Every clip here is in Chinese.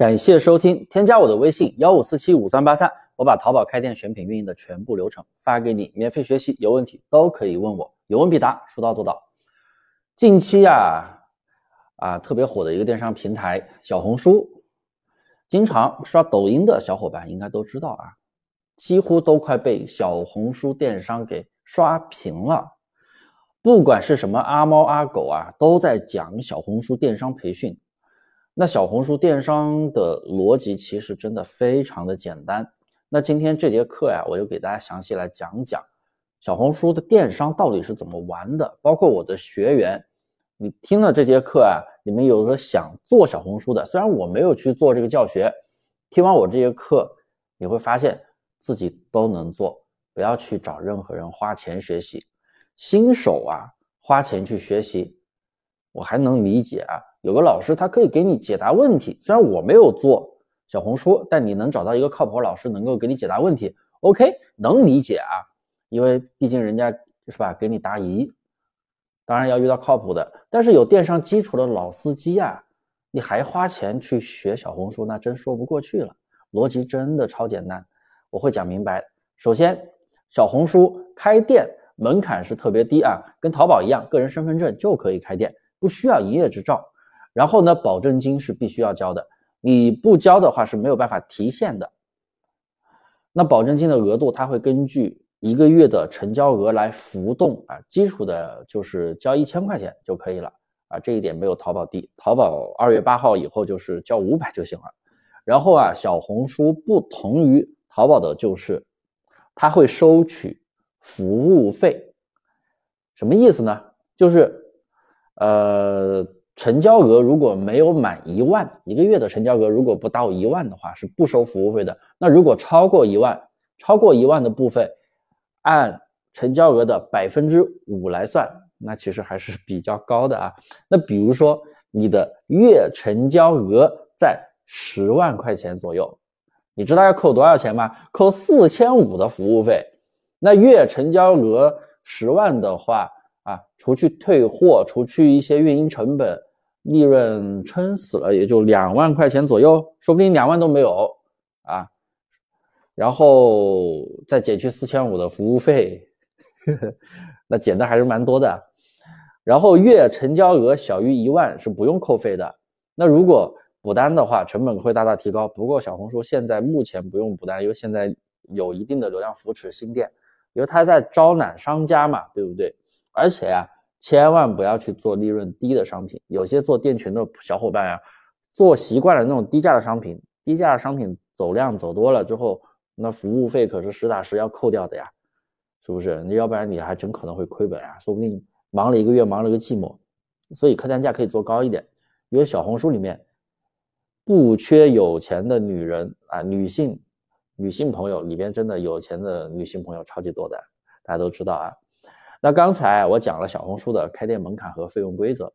感谢收听，添加我的微信幺五四七五三八三，我把淘宝开店选品运营的全部流程发给你，免费学习，有问题都可以问我，有问必答，说到做到。近期呀，啊特别火的一个电商平台小红书，经常刷抖音的小伙伴应该都知道啊，几乎都快被小红书电商给刷屏了。不管是什么阿猫阿狗啊，都在讲小红书电商培训。那小红书电商的逻辑其实真的非常的简单。那今天这节课呀，我就给大家详细来讲讲小红书的电商到底是怎么玩的。包括我的学员，你听了这节课啊，你们有个想做小红书的，虽然我没有去做这个教学，听完我这节课，你会发现自己都能做，不要去找任何人花钱学习。新手啊，花钱去学习，我还能理解啊。有个老师，他可以给你解答问题。虽然我没有做小红书，但你能找到一个靠谱老师，能够给你解答问题，OK，能理解啊。因为毕竟人家是吧，给你答疑，当然要遇到靠谱的。但是有电商基础的老司机啊，你还花钱去学小红书，那真说不过去了。逻辑真的超简单，我会讲明白。首先，小红书开店门槛是特别低啊，跟淘宝一样，个人身份证就可以开店，不需要营业执照。然后呢，保证金是必须要交的，你不交的话是没有办法提现的。那保证金的额度，它会根据一个月的成交额来浮动啊，基础的就是交一千块钱就可以了啊，这一点没有淘宝低，淘宝二月八号以后就是交五百就行了。然后啊，小红书不同于淘宝的就是，它会收取服务费，什么意思呢？就是，呃。成交额如果没有满一万，一个月的成交额如果不到一万的话，是不收服务费的。那如果超过一万，超过一万的部分，按成交额的百分之五来算，那其实还是比较高的啊。那比如说你的月成交额在十万块钱左右，你知道要扣多少钱吗？扣四千五的服务费。那月成交额十万的话啊，除去退货，除去一些运营成本。利润撑死了也就两万块钱左右，说不定两万都没有啊。然后再减去四千五的服务费，那减的还是蛮多的。然后月成交额小于一万是不用扣费的。那如果补单的话，成本会大大提高。不过小红书现在目前不用补单，因为现在有一定的流量扶持新店，因为它在招揽商家嘛，对不对？而且呀。千万不要去做利润低的商品。有些做店群的小伙伴呀，做习惯了那种低价的商品，低价的商品走量走多了之后，那服务费可是实打实要扣掉的呀，是不是？你要不然你还真可能会亏本啊，说不定忙了一个月，忙了个寂寞。所以客单价可以做高一点，因为小红书里面不缺有钱的女人啊，女性女性朋友里边真的有钱的女性朋友超级多的，大家都知道啊。那刚才我讲了小红书的开店门槛和费用规则，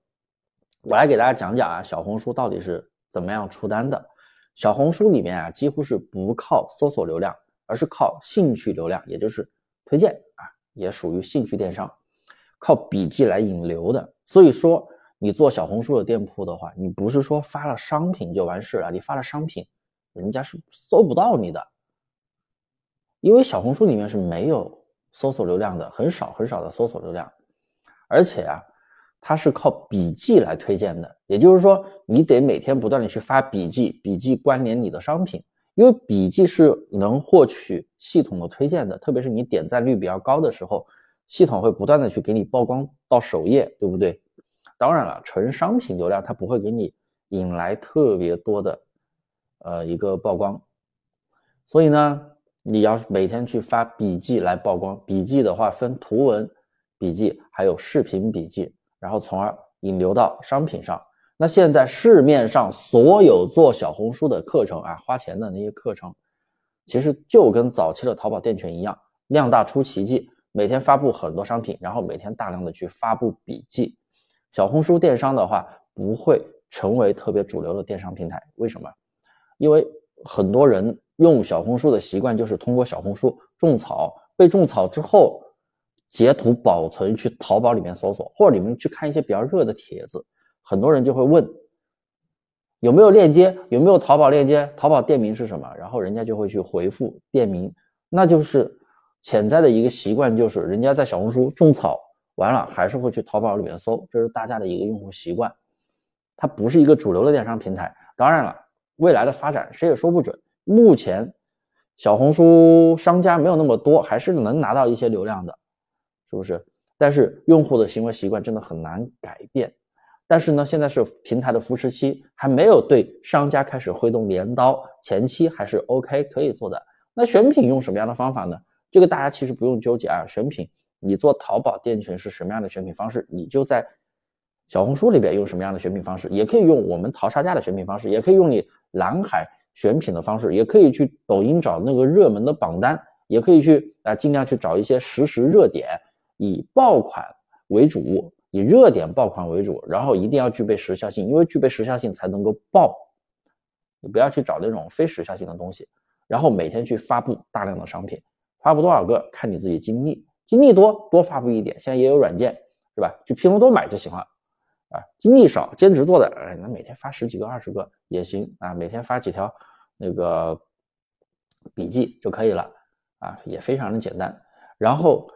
我来给大家讲讲啊，小红书到底是怎么样出单的。小红书里面啊，几乎是不靠搜索流量，而是靠兴趣流量，也就是推荐啊，也属于兴趣电商，靠笔记来引流的。所以说，你做小红书的店铺的话，你不是说发了商品就完事了，你发了商品，人家是搜不到你的，因为小红书里面是没有。搜索流量的很少很少的搜索流量，而且啊，它是靠笔记来推荐的，也就是说，你得每天不断的去发笔记，笔记关联你的商品，因为笔记是能获取系统的推荐的，特别是你点赞率比较高的时候，系统会不断的去给你曝光到首页，对不对？当然了，纯商品流量它不会给你引来特别多的呃一个曝光，所以呢。你要每天去发笔记来曝光，笔记的话分图文笔记还有视频笔记，然后从而引流到商品上。那现在市面上所有做小红书的课程啊，花钱的那些课程，其实就跟早期的淘宝店群一样，量大出奇迹，每天发布很多商品，然后每天大量的去发布笔记。小红书电商的话不会成为特别主流的电商平台，为什么？因为很多人。用小红书的习惯就是通过小红书种草，被种草之后截图保存去淘宝里面搜索，或者你们去看一些比较热的帖子，很多人就会问：有没有链接？有没有淘宝链接？淘宝店名是什么？然后人家就会去回复店名，那就是潜在的一个习惯，就是人家在小红书种草完了，还是会去淘宝里面搜，这是大家的一个用户习惯。它不是一个主流的电商平台。当然了，未来的发展谁也说不准。目前小红书商家没有那么多，还是能拿到一些流量的，是不是？但是用户的行为习惯真的很难改变。但是呢，现在是平台的扶持期，还没有对商家开始挥动镰刀，前期还是 OK 可以做的。那选品用什么样的方法呢？这个大家其实不用纠结啊。选品，你做淘宝店群是什么样的选品方式，你就在小红书里边用什么样的选品方式，也可以用我们淘差价的选品方式，也可以用你蓝海选品的方式，也可以去抖音找那个热门的榜单，也可以去啊尽量去找一些实时热点，以爆款为主。以热点爆款为主，然后一定要具备时效性，因为具备时效性才能够爆。你不要去找那种非时效性的东西，然后每天去发布大量的商品，发布多少个看你自己精力，精力多多发布一点。现在也有软件是吧？去拼多多买就行了啊。精力少，兼职做的，哎，那每天发十几个、二十个也行啊。每天发几条那个笔记就可以了啊，也非常的简单。然后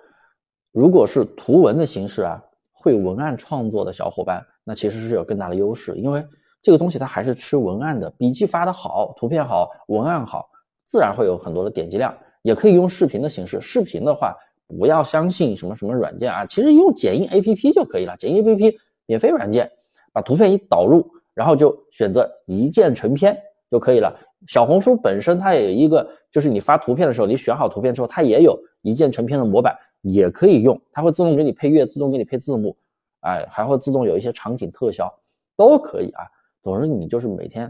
如果是图文的形式啊。会文案创作的小伙伴，那其实是有更大的优势，因为这个东西它还是吃文案的。笔记发的好，图片好，文案好，自然会有很多的点击量。也可以用视频的形式，视频的话不要相信什么什么软件啊，其实用剪映 APP 就可以了。剪映 APP 免费软件，把图片一导入，然后就选择一键成片就可以了。小红书本身它也有一个，就是你发图片的时候，你选好图片之后，它也有一键成片的模板。也可以用，它会自动给你配乐，自动给你配字幕，哎，还会自动有一些场景特效，都可以啊。总之你就是每天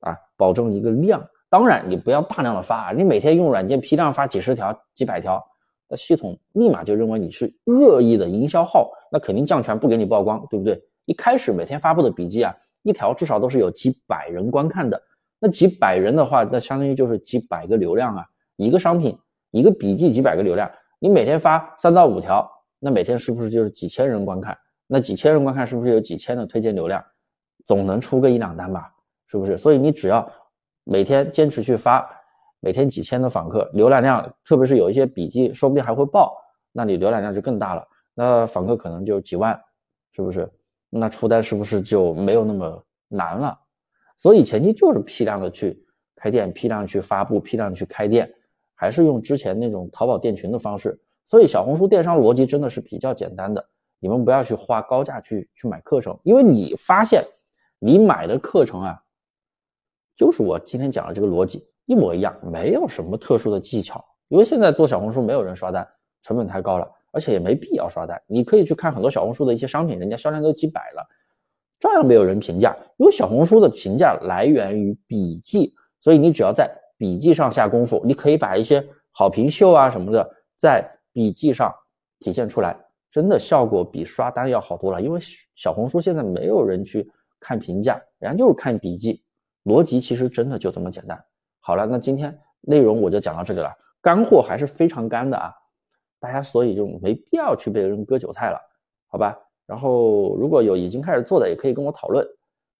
啊，保证一个量。当然你不要大量的发，你每天用软件批量发几十条、几百条，那系统立马就认为你是恶意的营销号，那肯定降权不给你曝光，对不对？一开始每天发布的笔记啊，一条至少都是有几百人观看的，那几百人的话，那相当于就是几百个流量啊，一个商品一个笔记几百个流量。你每天发三到五条，那每天是不是就是几千人观看？那几千人观看是不是有几千的推荐流量？总能出个一两单吧？是不是？所以你只要每天坚持去发，每天几千的访客，浏览量，特别是有一些笔记，说不定还会爆，那你浏览量就更大了，那访客可能就几万，是不是？那出单是不是就没有那么难了？所以前期就是批量的去开店，批量去发布，批量去开店。还是用之前那种淘宝店群的方式，所以小红书电商逻辑真的是比较简单的。你们不要去花高价去去买课程，因为你发现你买的课程啊，就是我今天讲的这个逻辑一模一样，没有什么特殊的技巧。因为现在做小红书没有人刷单，成本太高了，而且也没必要刷单。你可以去看很多小红书的一些商品，人家销量都几百了，照样没有人评价。因为小红书的评价来源于笔记，所以你只要在。笔记上下功夫，你可以把一些好评秀啊什么的在笔记上体现出来，真的效果比刷单要好多了。因为小红书现在没有人去看评价，人家就是看笔记，逻辑其实真的就这么简单。好了，那今天内容我就讲到这里了，干货还是非常干的啊，大家所以就没必要去被人割韭菜了，好吧？然后如果有已经开始做的，也可以跟我讨论。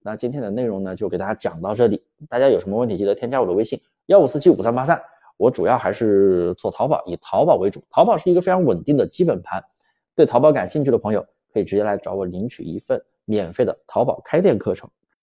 那今天的内容呢，就给大家讲到这里，大家有什么问题记得添加我的微信。幺五四七五三八三，我主要还是做淘宝，以淘宝为主。淘宝是一个非常稳定的基本盘，对淘宝感兴趣的朋友可以直接来找我领取一份免费的淘宝开店课程。